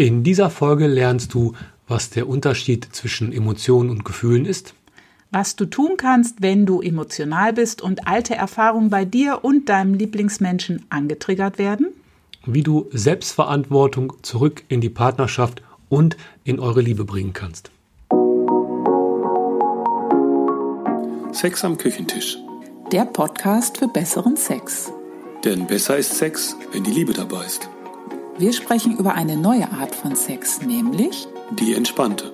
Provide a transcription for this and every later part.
In dieser Folge lernst du, was der Unterschied zwischen Emotionen und Gefühlen ist, was du tun kannst, wenn du emotional bist und alte Erfahrungen bei dir und deinem Lieblingsmenschen angetriggert werden, wie du Selbstverantwortung zurück in die Partnerschaft und in eure Liebe bringen kannst. Sex am Küchentisch. Der Podcast für besseren Sex. Denn besser ist Sex, wenn die Liebe dabei ist. Wir sprechen über eine neue Art von Sex, nämlich die entspannte.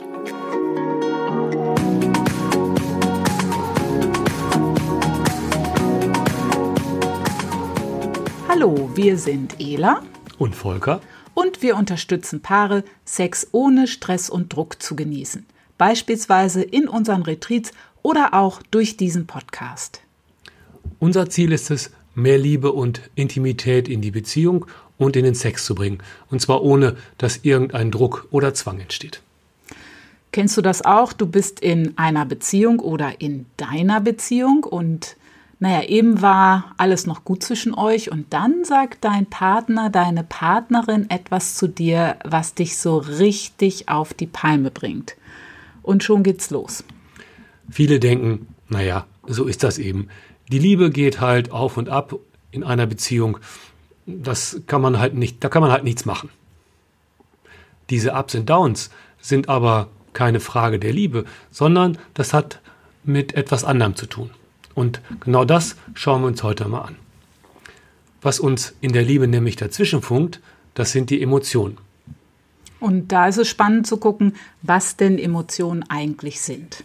Hallo, wir sind Ela und Volker und wir unterstützen Paare, Sex ohne Stress und Druck zu genießen. Beispielsweise in unseren Retreats oder auch durch diesen Podcast. Unser Ziel ist es, mehr Liebe und Intimität in die Beziehung und in den Sex zu bringen. Und zwar ohne, dass irgendein Druck oder Zwang entsteht. Kennst du das auch? Du bist in einer Beziehung oder in deiner Beziehung und naja, eben war alles noch gut zwischen euch und dann sagt dein Partner, deine Partnerin etwas zu dir, was dich so richtig auf die Palme bringt. Und schon geht's los. Viele denken, naja, so ist das eben. Die Liebe geht halt auf und ab in einer Beziehung das kann man halt nicht, da kann man halt nichts machen. Diese Ups und Downs sind aber keine Frage der Liebe, sondern das hat mit etwas anderem zu tun. Und genau das schauen wir uns heute mal an. Was uns in der Liebe nämlich dazwischen funkt, das sind die Emotionen. Und da ist es spannend zu gucken, was denn Emotionen eigentlich sind.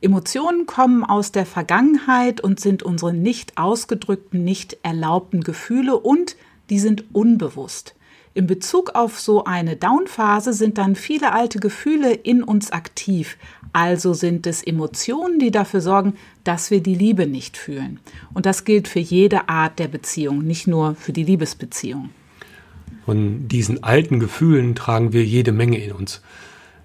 Emotionen kommen aus der Vergangenheit und sind unsere nicht ausgedrückten, nicht erlaubten Gefühle und die sind unbewusst. In Bezug auf so eine Downphase sind dann viele alte Gefühle in uns aktiv. Also sind es Emotionen, die dafür sorgen, dass wir die Liebe nicht fühlen. Und das gilt für jede Art der Beziehung, nicht nur für die Liebesbeziehung. Von diesen alten Gefühlen tragen wir jede Menge in uns.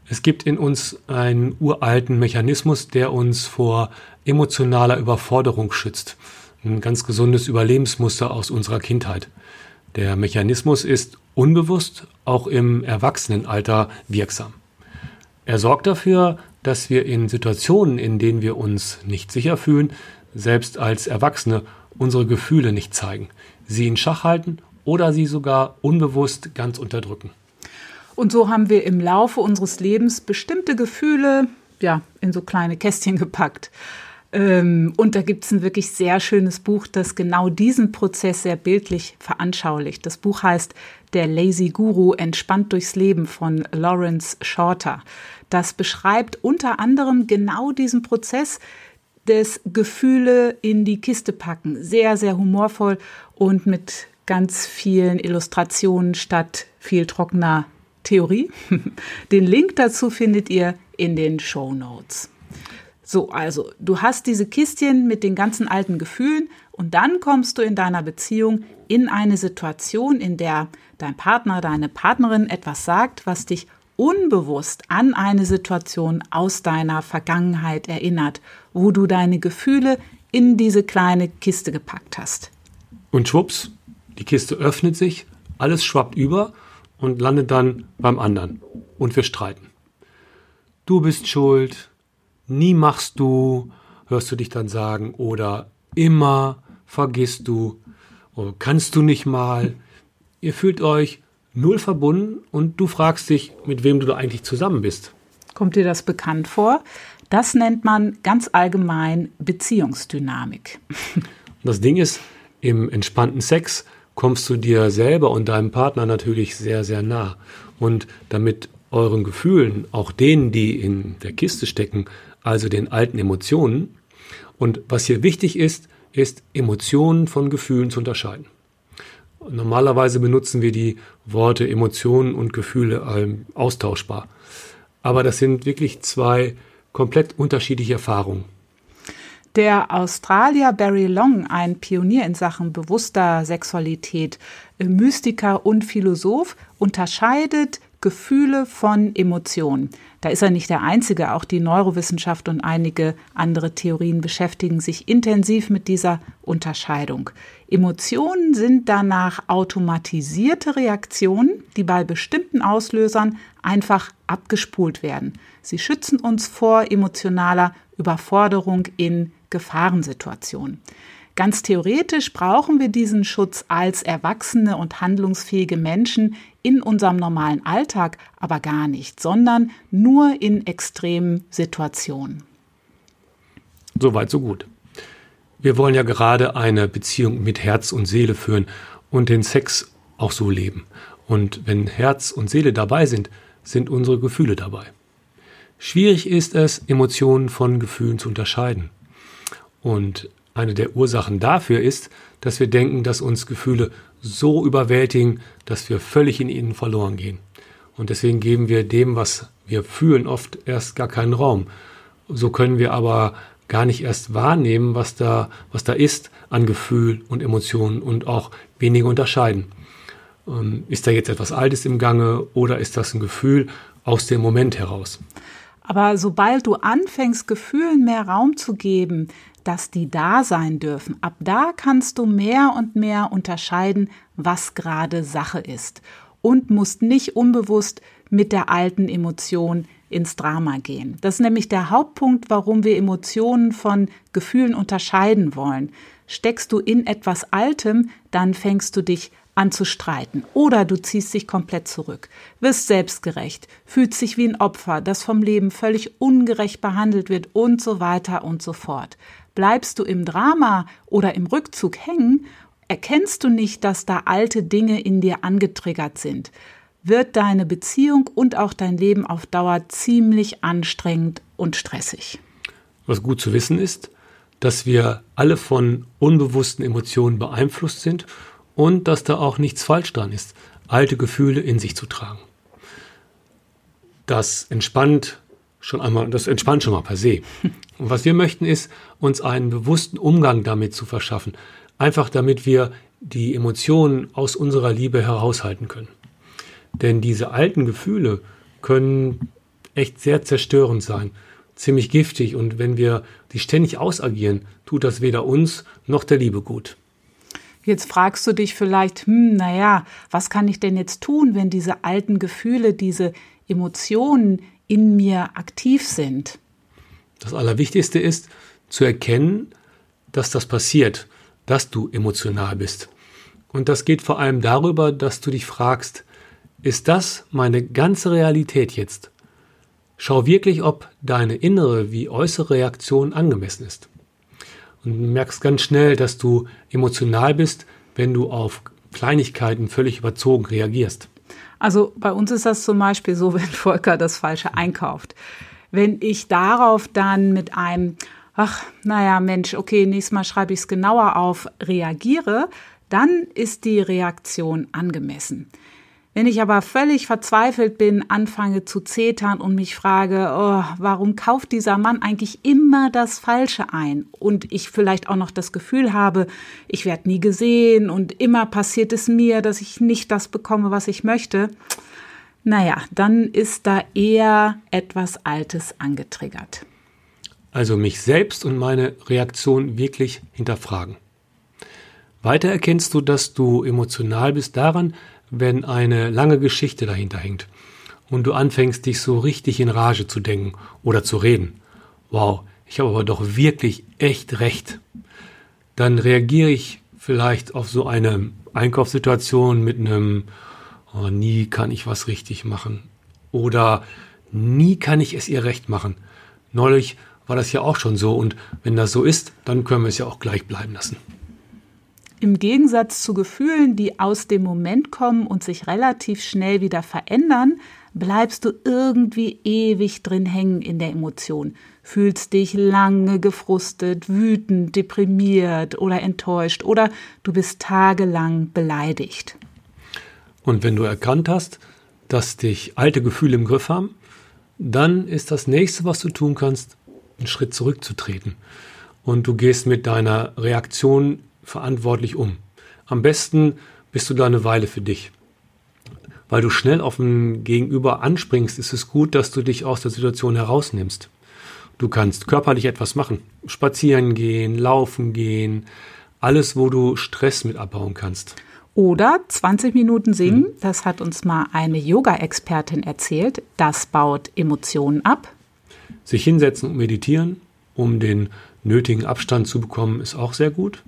Es gibt in uns einen uralten Mechanismus, der uns vor emotionaler Überforderung schützt. Ein ganz gesundes Überlebensmuster aus unserer Kindheit. Der Mechanismus ist unbewusst auch im Erwachsenenalter wirksam. Er sorgt dafür, dass wir in Situationen, in denen wir uns nicht sicher fühlen, selbst als Erwachsene unsere Gefühle nicht zeigen, sie in Schach halten oder sie sogar unbewusst ganz unterdrücken. Und so haben wir im Laufe unseres Lebens bestimmte Gefühle ja, in so kleine Kästchen gepackt. Ähm, und da gibt es ein wirklich sehr schönes Buch, das genau diesen Prozess sehr bildlich veranschaulicht. Das Buch heißt Der Lazy Guru entspannt durchs Leben von Lawrence Shorter. Das beschreibt unter anderem genau diesen Prozess des Gefühle in die Kiste packen. Sehr, sehr humorvoll und mit ganz vielen Illustrationen statt viel trockener Theorie. Den Link dazu findet ihr in den Show Notes. So, also du hast diese Kistchen mit den ganzen alten Gefühlen und dann kommst du in deiner Beziehung in eine Situation, in der dein Partner, deine Partnerin etwas sagt, was dich unbewusst an eine Situation aus deiner Vergangenheit erinnert, wo du deine Gefühle in diese kleine Kiste gepackt hast. Und schwupps, die Kiste öffnet sich, alles schwappt über und landet dann beim anderen. Und wir streiten. Du bist schuld, nie machst du, hörst du dich dann sagen, oder immer vergisst du, oder kannst du nicht mal. Ihr fühlt euch null verbunden und du fragst dich, mit wem du da eigentlich zusammen bist. Kommt dir das bekannt vor? Das nennt man ganz allgemein Beziehungsdynamik. Das Ding ist, im entspannten Sex kommst du dir selber und deinem Partner natürlich sehr, sehr nah. Und damit euren Gefühlen, auch denen, die in der Kiste stecken, also den alten Emotionen, und was hier wichtig ist, ist Emotionen von Gefühlen zu unterscheiden. Normalerweise benutzen wir die Worte Emotionen und Gefühle ähm, austauschbar. Aber das sind wirklich zwei komplett unterschiedliche Erfahrungen. Der Australier Barry Long, ein Pionier in Sachen bewusster Sexualität, äh, Mystiker und Philosoph, unterscheidet Gefühle von Emotionen. Da ist er nicht der Einzige, auch die Neurowissenschaft und einige andere Theorien beschäftigen sich intensiv mit dieser Unterscheidung. Emotionen sind danach automatisierte Reaktionen, die bei bestimmten Auslösern einfach abgespult werden. Sie schützen uns vor emotionaler Überforderung in Gefahrensituationen. Ganz theoretisch brauchen wir diesen Schutz als erwachsene und handlungsfähige Menschen in unserem normalen Alltag aber gar nicht, sondern nur in extremen Situationen. Soweit, so gut. Wir wollen ja gerade eine Beziehung mit Herz und Seele führen und den Sex auch so leben. Und wenn Herz und Seele dabei sind, sind unsere Gefühle dabei. Schwierig ist es, Emotionen von Gefühlen zu unterscheiden. Und eine der Ursachen dafür ist, dass wir denken, dass uns Gefühle so überwältigen, dass wir völlig in ihnen verloren gehen. Und deswegen geben wir dem, was wir fühlen, oft erst gar keinen Raum. So können wir aber gar nicht erst wahrnehmen, was da, was da ist an Gefühl und Emotionen und auch weniger unterscheiden. Ähm, ist da jetzt etwas Altes im Gange oder ist das ein Gefühl aus dem Moment heraus? Aber sobald du anfängst, Gefühlen mehr Raum zu geben, dass die da sein dürfen. Ab da kannst du mehr und mehr unterscheiden, was gerade Sache ist und musst nicht unbewusst mit der alten Emotion ins Drama gehen. Das ist nämlich der Hauptpunkt, warum wir Emotionen von Gefühlen unterscheiden wollen. Steckst du in etwas Altem, dann fängst du dich an zu streiten. Oder du ziehst dich komplett zurück, wirst selbstgerecht, fühlst dich wie ein Opfer, das vom Leben völlig ungerecht behandelt wird und so weiter und so fort. Bleibst du im Drama oder im Rückzug hängen, erkennst du nicht, dass da alte Dinge in dir angetriggert sind, wird deine Beziehung und auch dein Leben auf Dauer ziemlich anstrengend und stressig. Was gut zu wissen ist, dass wir alle von unbewussten Emotionen beeinflusst sind und dass da auch nichts falsch dran ist, alte Gefühle in sich zu tragen. Das entspannt schon einmal, das entspannt schon mal per se. Und was wir möchten, ist, uns einen bewussten Umgang damit zu verschaffen. Einfach damit wir die Emotionen aus unserer Liebe heraushalten können. Denn diese alten Gefühle können echt sehr zerstörend sein, ziemlich giftig. Und wenn wir die ständig ausagieren, tut das weder uns noch der Liebe gut. Jetzt fragst du dich vielleicht, hm, naja, was kann ich denn jetzt tun, wenn diese alten Gefühle, diese Emotionen in mir aktiv sind. Das Allerwichtigste ist zu erkennen, dass das passiert, dass du emotional bist. Und das geht vor allem darüber, dass du dich fragst, ist das meine ganze Realität jetzt? Schau wirklich, ob deine innere wie äußere Reaktion angemessen ist. Und du merkst ganz schnell, dass du emotional bist, wenn du auf Kleinigkeiten völlig überzogen reagierst. Also bei uns ist das zum Beispiel so, wenn Volker das Falsche einkauft. Wenn ich darauf dann mit einem, ach, naja, Mensch, okay, nächstes Mal schreibe ich es genauer auf, reagiere, dann ist die Reaktion angemessen. Wenn ich aber völlig verzweifelt bin, anfange zu zetern und mich frage, oh, warum kauft dieser Mann eigentlich immer das Falsche ein? Und ich vielleicht auch noch das Gefühl habe, ich werde nie gesehen und immer passiert es mir, dass ich nicht das bekomme, was ich möchte. Naja, dann ist da eher etwas Altes angetriggert. Also mich selbst und meine Reaktion wirklich hinterfragen. Weiter erkennst du, dass du emotional bist daran, wenn eine lange Geschichte dahinter hängt und du anfängst, dich so richtig in Rage zu denken oder zu reden. Wow, ich habe aber doch wirklich echt recht. Dann reagiere ich vielleicht auf so eine Einkaufssituation mit einem, oh, nie kann ich was richtig machen. Oder nie kann ich es ihr recht machen. Neulich war das ja auch schon so und wenn das so ist, dann können wir es ja auch gleich bleiben lassen. Im Gegensatz zu Gefühlen, die aus dem Moment kommen und sich relativ schnell wieder verändern, bleibst du irgendwie ewig drin hängen in der Emotion, fühlst dich lange gefrustet, wütend, deprimiert oder enttäuscht oder du bist tagelang beleidigt. Und wenn du erkannt hast, dass dich alte Gefühle im Griff haben, dann ist das nächste, was du tun kannst, einen Schritt zurückzutreten. Und du gehst mit deiner Reaktion verantwortlich um. Am besten bist du da eine Weile für dich. weil du schnell auf ein Gegenüber anspringst, ist es gut, dass du dich aus der Situation herausnimmst. Du kannst körperlich etwas machen. Spazieren gehen, laufen gehen, alles, wo du Stress mit abbauen kannst. Oder 20 Minuten singen, mhm. das hat uns mal eine Yoga-Expertin erzählt, das baut Emotionen ab. Sich hinsetzen und meditieren, um den nötigen Abstand zu bekommen, ist auch sehr gut.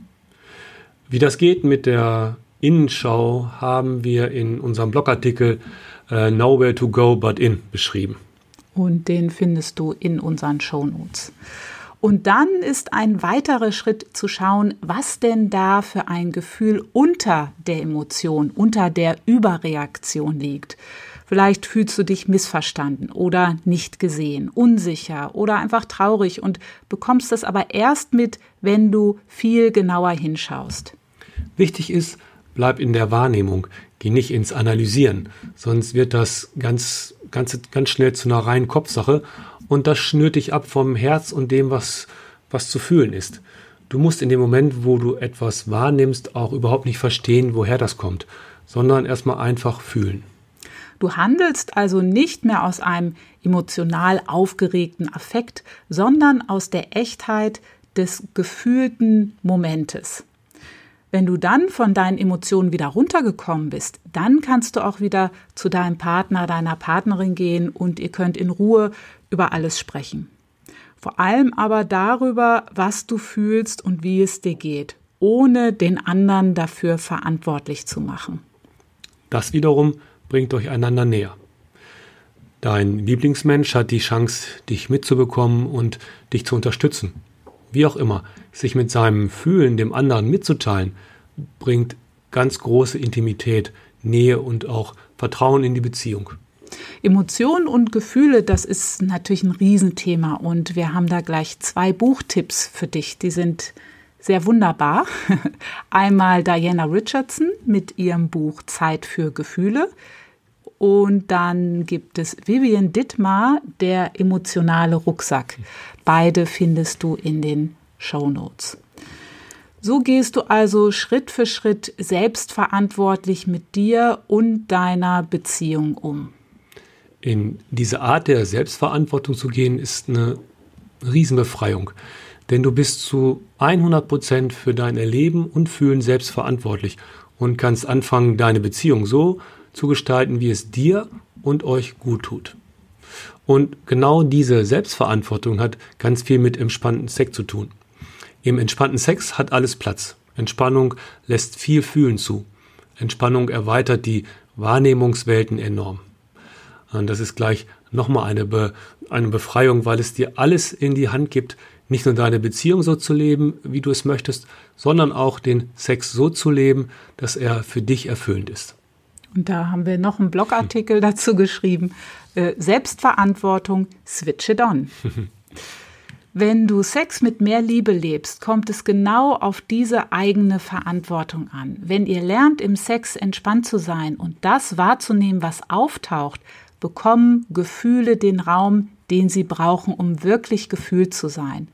Wie das geht mit der Innenschau haben wir in unserem Blogartikel uh, Nowhere to Go But In beschrieben. Und den findest du in unseren Show Notes. Und dann ist ein weiterer Schritt zu schauen, was denn da für ein Gefühl unter der Emotion, unter der Überreaktion liegt. Vielleicht fühlst du dich missverstanden oder nicht gesehen, unsicher oder einfach traurig und bekommst das aber erst mit, wenn du viel genauer hinschaust. Wichtig ist, bleib in der Wahrnehmung, geh nicht ins Analysieren, sonst wird das ganz, ganz, ganz schnell zu einer reinen Kopfsache und das schnürt dich ab vom Herz und dem, was, was zu fühlen ist. Du musst in dem Moment, wo du etwas wahrnimmst, auch überhaupt nicht verstehen, woher das kommt, sondern erstmal einfach fühlen. Du handelst also nicht mehr aus einem emotional aufgeregten Affekt, sondern aus der Echtheit des gefühlten Momentes. Wenn du dann von deinen Emotionen wieder runtergekommen bist, dann kannst du auch wieder zu deinem Partner, deiner Partnerin gehen und ihr könnt in Ruhe über alles sprechen. Vor allem aber darüber, was du fühlst und wie es dir geht, ohne den anderen dafür verantwortlich zu machen. Das wiederum bringt euch einander näher. Dein Lieblingsmensch hat die Chance, dich mitzubekommen und dich zu unterstützen. Wie auch immer, sich mit seinem Fühlen dem anderen mitzuteilen, bringt ganz große Intimität, Nähe und auch Vertrauen in die Beziehung. Emotionen und Gefühle, das ist natürlich ein Riesenthema und wir haben da gleich zwei Buchtipps für dich. Die sind sehr wunderbar. Einmal Diana Richardson mit ihrem Buch Zeit für Gefühle. Und dann gibt es Vivian Dittmar, der emotionale Rucksack. Beide findest du in den Show Notes. So gehst du also Schritt für Schritt selbstverantwortlich mit dir und deiner Beziehung um in diese Art der Selbstverantwortung zu gehen, ist eine Riesenbefreiung. Denn du bist zu 100 Prozent für dein Erleben und Fühlen selbst verantwortlich und kannst anfangen, deine Beziehung so zu gestalten, wie es dir und euch gut tut. Und genau diese Selbstverantwortung hat ganz viel mit entspannten Sex zu tun. Im entspannten Sex hat alles Platz. Entspannung lässt viel Fühlen zu. Entspannung erweitert die Wahrnehmungswelten enorm. Und das ist gleich nochmal eine, Be eine Befreiung, weil es dir alles in die Hand gibt, nicht nur deine Beziehung so zu leben, wie du es möchtest, sondern auch den Sex so zu leben, dass er für dich erfüllend ist. Und da haben wir noch einen Blogartikel dazu geschrieben. Äh, Selbstverantwortung, switch it on. Wenn du Sex mit mehr Liebe lebst, kommt es genau auf diese eigene Verantwortung an. Wenn ihr lernt, im Sex entspannt zu sein und das wahrzunehmen, was auftaucht, bekommen Gefühle den Raum, den sie brauchen, um wirklich gefühlt zu sein.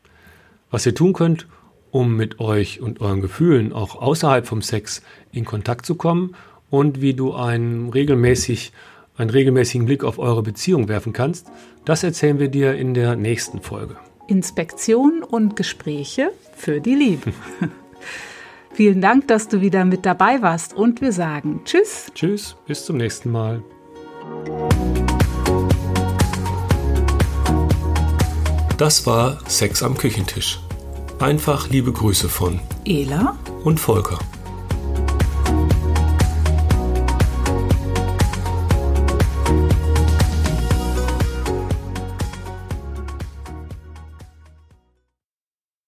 Was ihr tun könnt, um mit euch und euren Gefühlen auch außerhalb vom Sex in Kontakt zu kommen und wie du einen, regelmäßig, einen regelmäßigen Blick auf eure Beziehung werfen kannst, das erzählen wir dir in der nächsten Folge. Inspektion und Gespräche für die Liebe. Vielen Dank, dass du wieder mit dabei warst und wir sagen Tschüss. Tschüss, bis zum nächsten Mal. Das war Sex am Küchentisch. Einfach liebe Grüße von Ela und Volker.